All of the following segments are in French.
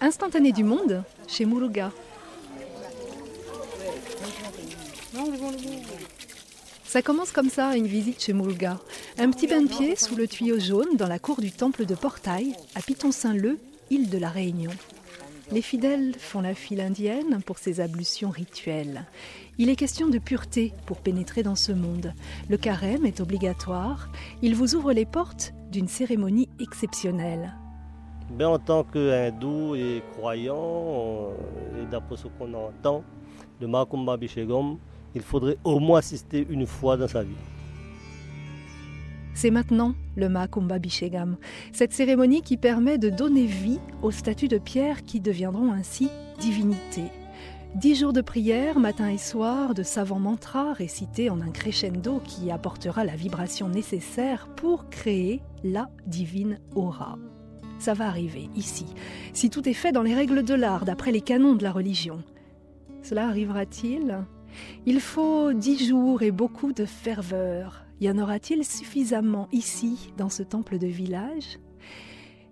Instantané du monde chez Muruga. Ça commence comme ça, une visite chez Muruga. Un petit bain de pied sous le tuyau jaune dans la cour du temple de Portail, à Piton-Saint-Leu, île de la Réunion. Les fidèles font la file indienne pour ces ablutions rituelles. Il est question de pureté pour pénétrer dans ce monde. Le carême est obligatoire. Il vous ouvre les portes d'une cérémonie exceptionnelle. Ben, en tant qu'hindou et croyant, et d'après ce qu'on entend, le Mahakumbha Bishegam, il faudrait au moins assister une fois dans sa vie. C'est maintenant le Mahakumbha Bishegam, cette cérémonie qui permet de donner vie aux statues de pierre qui deviendront ainsi divinités. Dix jours de prière, matin et soir, de savants mantras récités en un crescendo qui apportera la vibration nécessaire pour créer la divine aura. Ça va arriver ici, si tout est fait dans les règles de l'art, d'après les canons de la religion. Cela arrivera-t-il? Il faut dix jours et beaucoup de ferveur. Y en aura-t-il suffisamment ici, dans ce temple de village?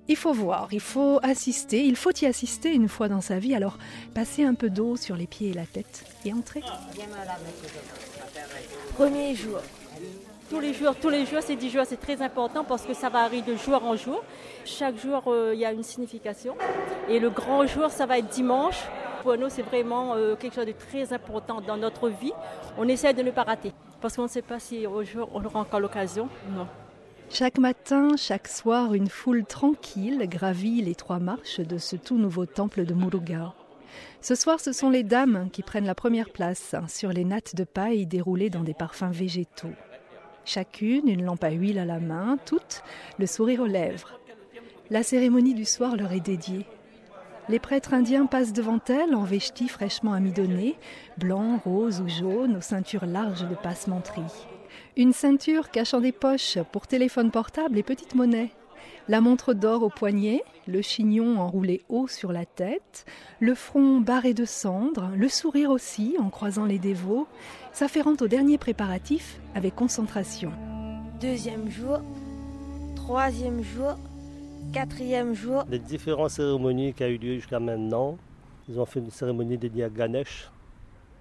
Il faut voir, il faut assister, il faut y assister une fois dans sa vie, alors passer un peu d'eau sur les pieds et la tête et entrer. Premier jour. Tous les jours, tous les jours, ces dix jours, c'est très important parce que ça varie de jour en jour. Chaque jour, euh, il y a une signification. Et le grand jour, ça va être dimanche. Pour nous, c'est vraiment euh, quelque chose de très important dans notre vie. On essaie de ne pas rater parce qu'on ne sait pas si au jour on aura encore l'occasion. Non. Chaque matin, chaque soir, une foule tranquille gravit les trois marches de ce tout nouveau temple de Muruga. Ce soir, ce sont les dames qui prennent la première place sur les nattes de paille déroulées dans des parfums végétaux. Chacune, une lampe à huile à la main, toutes, le sourire aux lèvres. La cérémonie du soir leur est dédiée. Les prêtres indiens passent devant elles en vestis fraîchement amidonnés, blancs, roses ou jaunes, aux ceintures larges de passementerie. Une ceinture cachant des poches pour téléphone portable et petite monnaie. La montre d'or au poignet, le chignon enroulé haut sur la tête, le front barré de cendres, le sourire aussi en croisant les dévots, s'afférent au dernier préparatif avec concentration. Deuxième jour, troisième jour, quatrième jour. Les différentes cérémonies qui ont eu lieu jusqu'à maintenant, ils ont fait une cérémonie dédiée à Ganesh,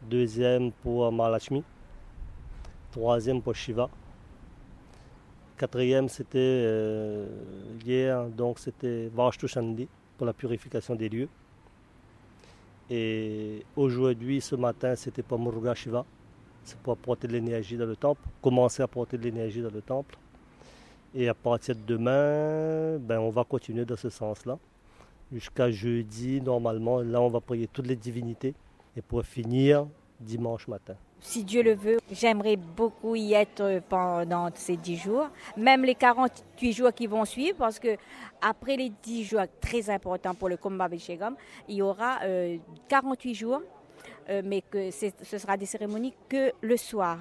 deuxième pour Mahalakshmi, troisième pour Shiva. Quatrième, c'était euh, hier, donc c'était Vashtu Shandi pour la purification des lieux. Et aujourd'hui, ce matin, c'était pour Muruga Shiva. C'est pour apporter de l'énergie dans le temple, commencer à apporter de l'énergie dans le temple. Et à partir de demain, ben, on va continuer dans ce sens-là. Jusqu'à jeudi, normalement, là, on va prier toutes les divinités. Et pour finir, dimanche matin. Si Dieu le veut, j'aimerais beaucoup y être pendant ces 10 jours, même les 48 jours qui vont suivre, parce que après les 10 jours très importants pour le combat Bishegam, il y aura 48 jours, euh, mais que ce sera des cérémonies que le soir.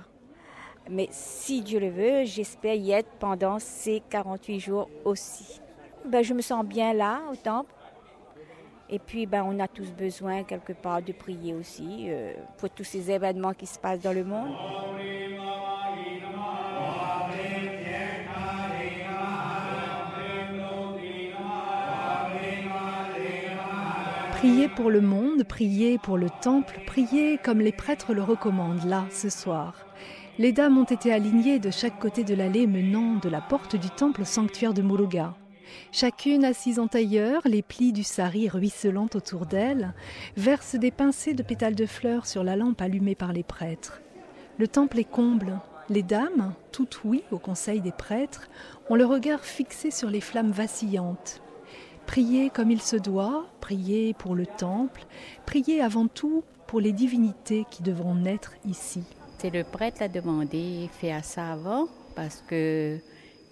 Mais si Dieu le veut, j'espère y être pendant ces 48 jours aussi. Ben, je me sens bien là au temple. Et puis, ben, on a tous besoin quelque part de prier aussi euh, pour tous ces événements qui se passent dans le monde. Prier pour le monde, prier pour le temple, prier comme les prêtres le recommandent là, ce soir. Les dames ont été alignées de chaque côté de l'allée menant de la porte du temple au sanctuaire de Muruga. Chacune assise en tailleur, les plis du sari ruisselant autour d'elle, versent des pincées de pétales de fleurs sur la lampe allumée par les prêtres. Le temple est comble. Les dames, toutes oui au conseil des prêtres, ont le regard fixé sur les flammes vacillantes. Prier comme il se doit, prier pour le temple, prier avant tout pour les divinités qui devront naître ici. C'est le prêtre qui a demandé, faire ça avant, parce que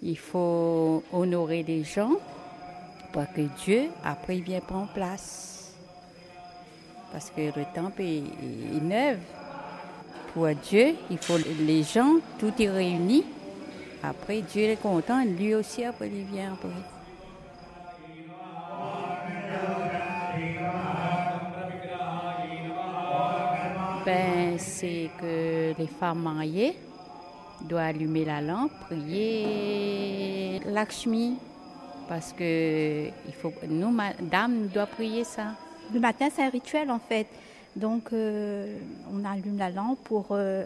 il faut honorer les gens pour que Dieu, après, vienne prendre place. Parce que le temple est, est neuf. Pour Dieu, il faut les gens, tout est réuni. Après, Dieu est content, lui aussi, après, il vient après. Ben, c'est que les femmes mariées doivent allumer la lampe, prier Lakshmi, parce que il faut, nous, madame, nous doit prier ça. Le matin, c'est un rituel en fait. Donc, euh, on allume la lampe pour euh,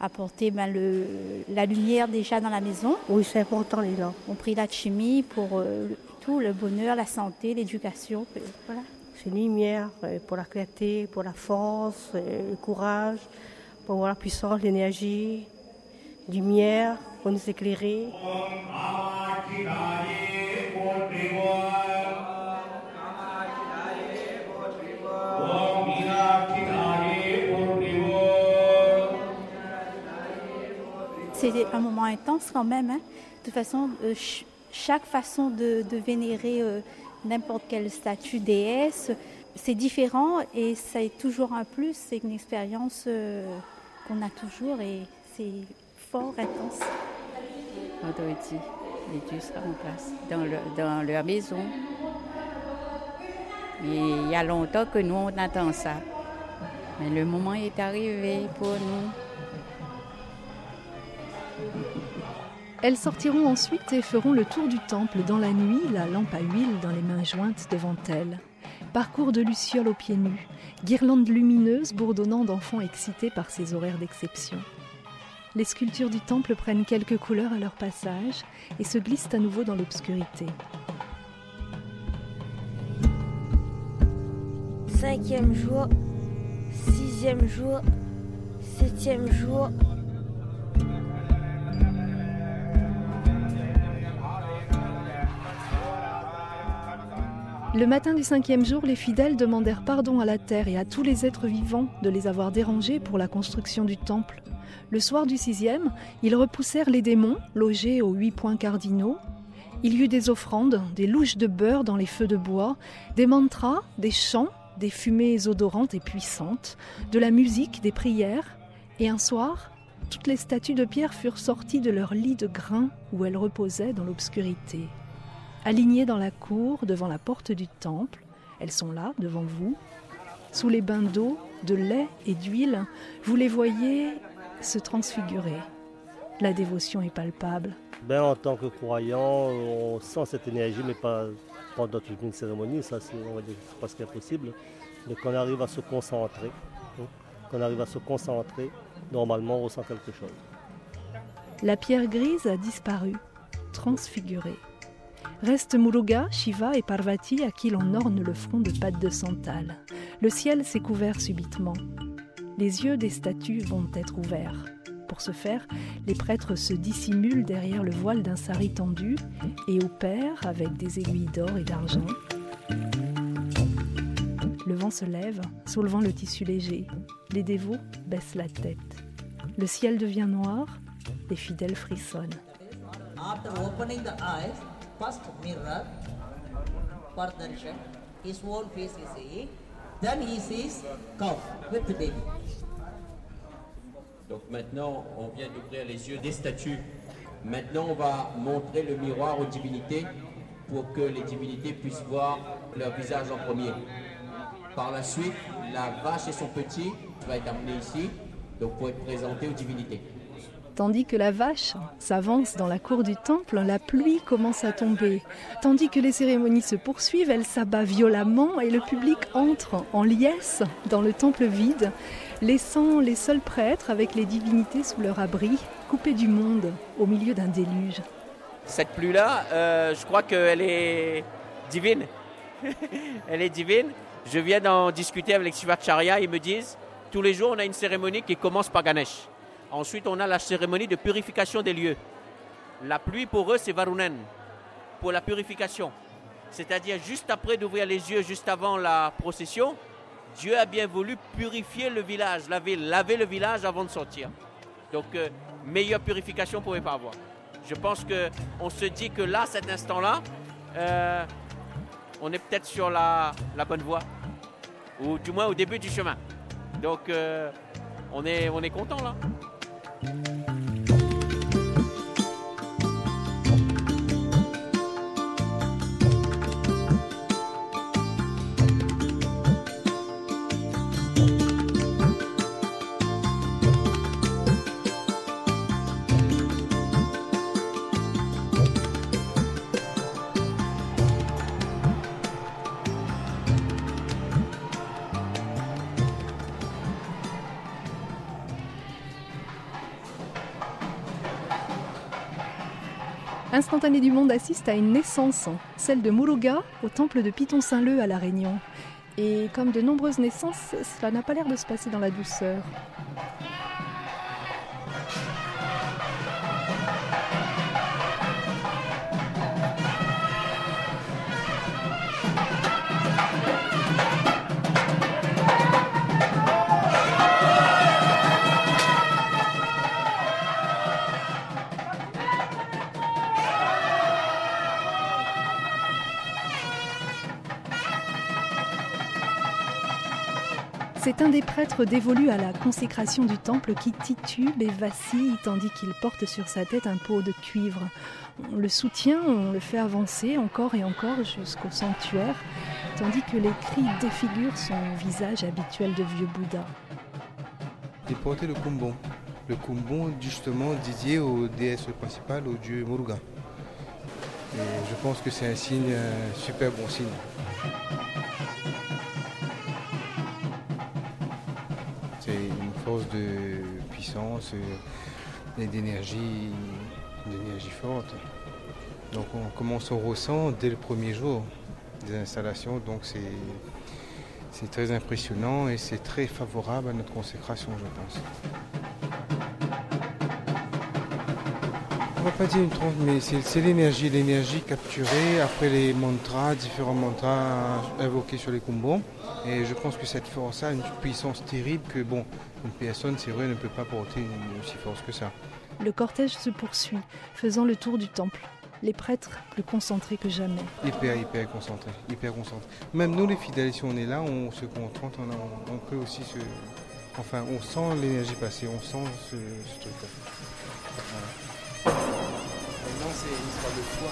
apporter ben, le, la lumière déjà dans la maison. Oui, c'est important les lampes. On prie la chimie pour euh, tout, le bonheur, la santé, l'éducation. Voilà. C'est une lumière pour la clarté, pour la force, le courage, pour avoir la puissance, l'énergie, lumière, pour nous éclairer. C'est un moment intense quand même. Hein. De toute façon, euh, chaque façon de, vénérer euh, n'importe quel statut déesse, c'est différent et ça est toujours un plus. C'est une expérience euh, qu'on a toujours et c'est fort intense. Vendredi, les dieux seront en place dans, le, dans leur maison. Et il y a longtemps que nous, on attend ça. Mais le moment est arrivé pour nous. Elles sortiront ensuite et feront le tour du temple dans la nuit, la lampe à huile dans les mains jointes devant elles. Parcours de lucioles aux pieds nus, guirlandes lumineuses bourdonnant d'enfants excités par ces horaires d'exception. Les sculptures du temple prennent quelques couleurs à leur passage et se glissent à nouveau dans l'obscurité. Cinquième jour, sixième jour, septième jour, Le matin du cinquième jour, les fidèles demandèrent pardon à la terre et à tous les êtres vivants de les avoir dérangés pour la construction du temple. Le soir du sixième, ils repoussèrent les démons, logés aux huit points cardinaux. Il y eut des offrandes, des louches de beurre dans les feux de bois, des mantras, des chants, des fumées odorantes et puissantes, de la musique, des prières, et un soir, toutes les statues de pierre furent sorties de leur lit de grains où elles reposaient dans l'obscurité alignées dans la cour devant la porte du temple. Elles sont là, devant vous. Sous les bains d'eau, de lait et d'huile, vous les voyez se transfigurer. La dévotion est palpable. Ben, en tant que croyant, on sent cette énergie, mais pas pendant toute une cérémonie, ça c'est presque impossible. Mais qu'on arrive à se concentrer, hein, qu'on arrive à se concentrer, normalement on ressent quelque chose. La pierre grise a disparu, transfigurée. Reste Muruga, Shiva et Parvati à qui l'on orne le front de pattes de santal. Le ciel s'est couvert subitement. Les yeux des statues vont être ouverts. Pour ce faire, les prêtres se dissimulent derrière le voile d'un sari tendu et opèrent avec des aiguilles d'or et d'argent. Le vent se lève, soulevant le tissu léger. Les dévots baissent la tête. Le ciel devient noir, les fidèles frissonnent. Donc maintenant, on vient d'ouvrir les yeux des statues. Maintenant, on va montrer le miroir aux divinités pour que les divinités puissent voir leur visage en premier. Par la suite, la vache et son petit va être amené ici, donc pour être présenté aux divinités. Tandis que la vache s'avance dans la cour du temple, la pluie commence à tomber. Tandis que les cérémonies se poursuivent, elle s'abat violemment et le public entre en liesse dans le temple vide, laissant les seuls prêtres avec les divinités sous leur abri, coupés du monde au milieu d'un déluge. Cette pluie-là, euh, je crois qu'elle est divine. elle est divine. Je viens d'en discuter avec les Shivacharya, ils me disent, tous les jours on a une cérémonie qui commence par Ganesh. Ensuite, on a la cérémonie de purification des lieux. La pluie pour eux, c'est Varunen, pour la purification. C'est-à-dire juste après d'ouvrir les yeux, juste avant la procession, Dieu a bien voulu purifier le village, laver, laver le village avant de sortir. Donc, euh, meilleure purification, pour ne pas avoir. Je pense qu'on se dit que là, cet instant-là, euh, on est peut-être sur la, bonne voie, ou du moins au début du chemin. Donc, euh, on on est content là. Instantané du Monde assiste à une naissance, celle de Muruga au temple de Piton-Saint-Leu à La Réunion. Et comme de nombreuses naissances, cela n'a pas l'air de se passer dans la douceur. C'est un des prêtres dévolus à la consécration du temple qui titube et vacille tandis qu'il porte sur sa tête un pot de cuivre. On le soutient, on le fait avancer encore et encore jusqu'au sanctuaire, tandis que les cris défigurent son visage habituel de vieux Bouddha. Il portait le kumbon. Le kumbon, justement, dédié aux déesses principales, au dieu Muruga. Et je pense que c'est un signe, un super bon signe. De puissance et d'énergie, d'énergie forte. Donc on commence au ressent dès le premier jour des installations, donc c'est très impressionnant et c'est très favorable à notre consécration, je pense. On va pas dire une trompe, mais c'est l'énergie, l'énergie capturée après les mantras, différents mantras invoqués sur les combos. Et je pense que cette force a une puissance terrible que, bon, une personne, c'est vrai, ne peut pas porter une aussi force que ça. Le cortège se poursuit, faisant le tour du temple. Les prêtres plus concentrés que jamais. Hyper, hyper concentrés, hyper concentrés. Même nous, les fidèles, si on est là, on se concentre, on, on, peut aussi se... Enfin, on sent l'énergie passer, on sent ce, truc-là. Maintenant, c'est une histoire de foi.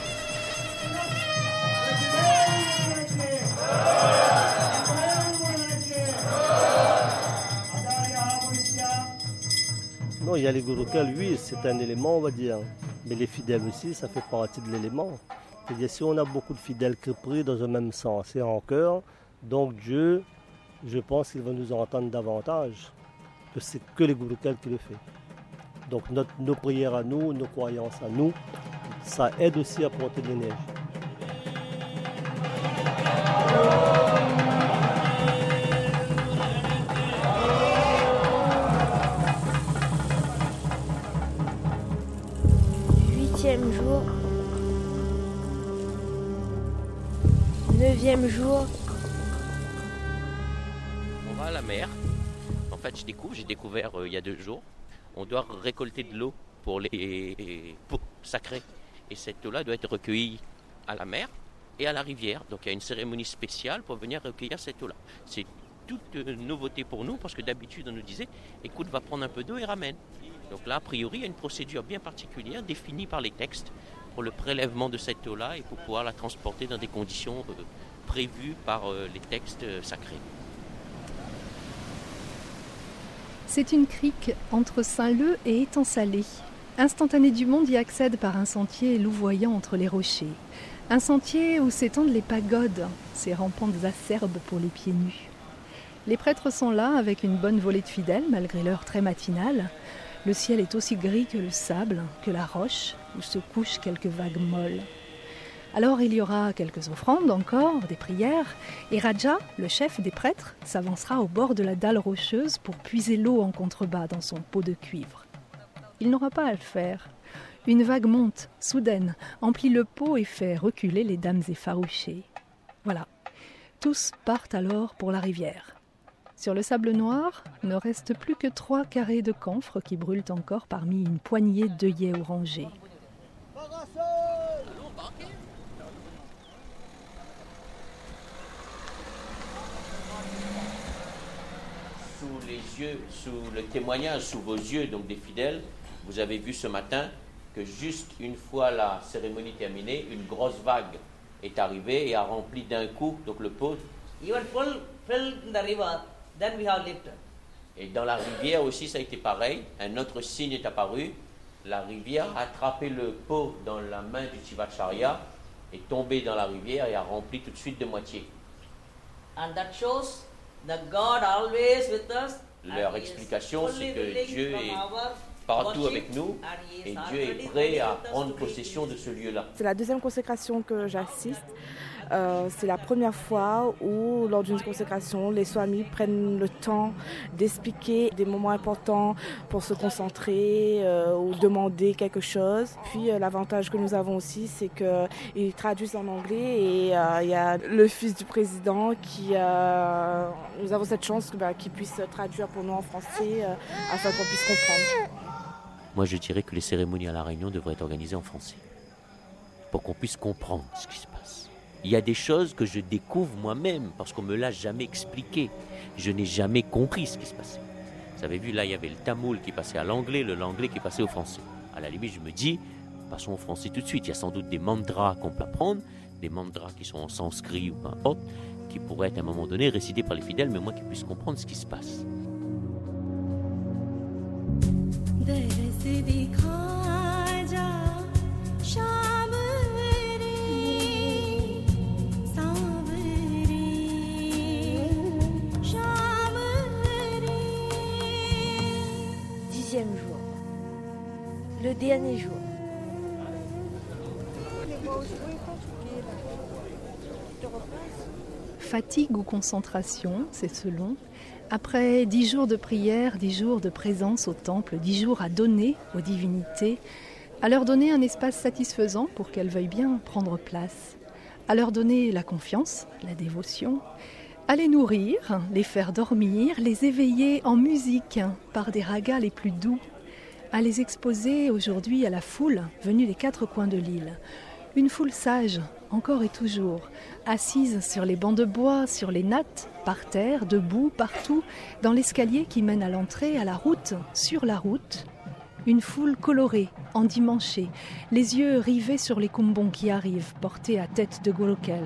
Il y a les Gurukels, oui, c'est un élément, on va dire. Mais les fidèles aussi, ça fait partie de l'élément. C'est-à-dire, si on a beaucoup de fidèles qui prient dans un même sens et en cœur, donc Dieu, je pense qu'il va nous entendre davantage que c'est que les Gurukels qui le fait. Donc nos prières à nous, nos croyances à nous, ça aide aussi à porter de l'énergie. Découvert euh, il y a deux jours. On doit récolter de l'eau pour les pots sacrés. Et cette eau-là doit être recueillie à la mer et à la rivière. Donc il y a une cérémonie spéciale pour venir recueillir cette eau-là. C'est toute nouveauté pour nous parce que d'habitude on nous disait écoute, va prendre un peu d'eau et ramène. Donc là, a priori, il y a une procédure bien particulière définie par les textes pour le prélèvement de cette eau-là et pour pouvoir la transporter dans des conditions euh, prévues par euh, les textes sacrés. C'est une crique entre Saint-Leu et Étang-Salé. Instantané du Monde y accède par un sentier louvoyant entre les rochers. Un sentier où s'étendent les pagodes, ces rampantes acerbes pour les pieds nus. Les prêtres sont là avec une bonne volée de fidèles malgré l'heure très matinale. Le ciel est aussi gris que le sable, que la roche, où se couchent quelques vagues molles. Alors il y aura quelques offrandes encore, des prières, et Raja, le chef des prêtres, s'avancera au bord de la dalle rocheuse pour puiser l'eau en contrebas dans son pot de cuivre. Il n'aura pas à le faire. Une vague monte, soudaine, emplit le pot et fait reculer les dames effarouchées. Voilà. Tous partent alors pour la rivière. Sur le sable noir, ne reste plus que trois carrés de camphre qui brûlent encore parmi une poignée d'œillets orangés. Sous les yeux, sous le témoignage, sous vos yeux, donc des fidèles, vous avez vu ce matin que juste une fois la cérémonie terminée, une grosse vague est arrivée et a rempli d'un coup donc le pot. Et dans la rivière aussi, ça a été pareil. Un autre signe est apparu. La rivière a attrapé le pot dans la main du Tivacharya, est tombé dans la rivière et a rempli tout de suite de moitié. Leur explication, c'est que Dieu est partout avec nous et Dieu est prêt à prendre possession de ce lieu-là. C'est la deuxième consécration que j'assiste. Euh, c'est la première fois où, lors d'une consécration, les swamis prennent le temps d'expliquer des moments importants pour se concentrer euh, ou demander quelque chose. Puis euh, l'avantage que nous avons aussi, c'est qu'ils traduisent en anglais et il y a le fils du président qui, nous avons cette chance bah, qu'il puisse traduire pour nous en français afin qu'on puisse comprendre. Moi, je dirais que les cérémonies à la Réunion devraient être organisées en français pour qu'on puisse comprendre ce qui se passe. Il y a des choses que je découvre moi-même parce qu'on me l'a jamais expliqué. Je n'ai jamais compris ce qui se passait. Vous avez vu, là, il y avait le tamoul qui passait à l'anglais, le l'anglais qui passait au français. À la limite, je me dis, passons au français tout de suite. Il y a sans doute des mantras qu'on peut apprendre, des mantras qui sont en sanskrit ou peu importe, qui pourraient être à un moment donné récités par les fidèles, mais moi qui puisse comprendre ce qui se passe. Le dernier jour. Fatigue ou concentration, c'est selon. Après dix jours de prière, dix jours de présence au temple, dix jours à donner aux divinités, à leur donner un espace satisfaisant pour qu'elles veuillent bien prendre place, à leur donner la confiance, la dévotion, à les nourrir, les faire dormir, les éveiller en musique par des ragas les plus doux, à les exposer aujourd'hui à la foule venue des quatre coins de l'île. Une foule sage, encore et toujours, assise sur les bancs de bois, sur les nattes, par terre, debout, partout, dans l'escalier qui mène à l'entrée, à la route, sur la route. Une foule colorée, endimanchée, les yeux rivés sur les kumbons qui arrivent, portés à tête de Golokel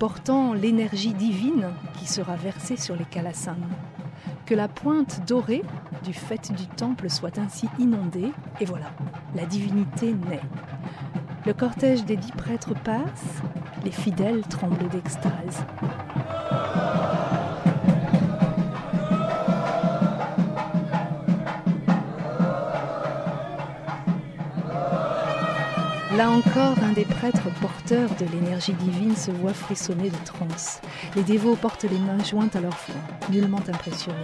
portant l'énergie divine qui sera versée sur les Kalasans. Que la pointe dorée du fait du temple soit ainsi inondée, et voilà, la divinité naît. Le cortège des dix prêtres passe, les fidèles tremblent d'extase. Là encore, un des prêtres porteurs de l'énergie divine se voit frissonner de transe. Les dévots portent les mains jointes à leur front, nullement impressionnés.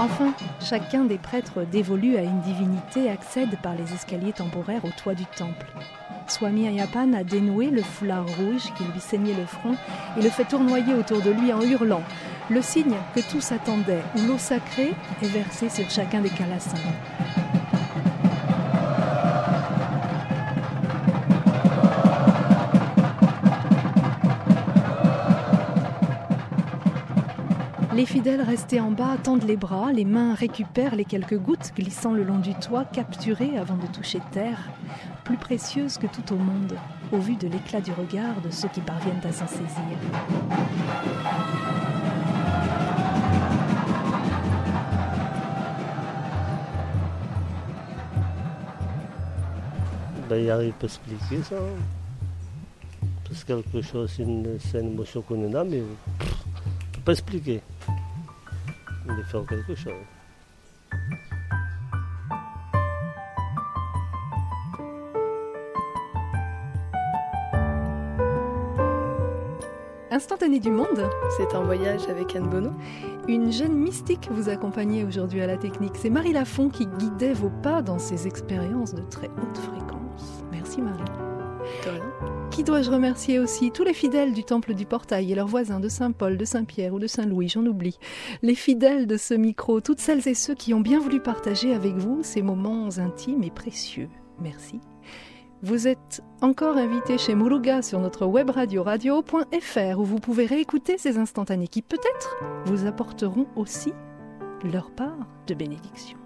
Enfin, chacun des prêtres dévolus à une divinité accède par les escaliers temporaires au toit du temple. Swami Ayapan a dénoué le foulard rouge qui lui saignait le front et le fait tournoyer autour de lui en hurlant, le signe que tous attendaient, l'eau sacrée est versée sur chacun des calassins. Les fidèles restés en bas tendent les bras, les mains récupèrent les quelques gouttes glissant le long du toit, capturées avant de toucher terre, plus précieuses que tout au monde, au vu de l'éclat du regard de ceux qui parviennent à s'en saisir. Ben, il à expliquer ça. C'est quelque chose, c'est une, émotion qu'on a, mais on ne peut pas expliquer de faire quelque chose. Instantané du monde, c'est un voyage avec Anne Bono. Une jeune mystique vous accompagnait aujourd'hui à la technique. C'est Marie Lafont qui guidait vos pas dans ces expériences de très haute fréquence. Merci Marie. Qui dois-je remercier aussi? Tous les fidèles du Temple du Portail et leurs voisins de Saint-Paul, de Saint-Pierre ou de Saint-Louis, j'en oublie. Les fidèles de ce micro, toutes celles et ceux qui ont bien voulu partager avec vous ces moments intimes et précieux. Merci. Vous êtes encore invité chez Muruga sur notre web radio radio.fr où vous pouvez réécouter ces instantanés qui peut-être vous apporteront aussi leur part de bénédiction.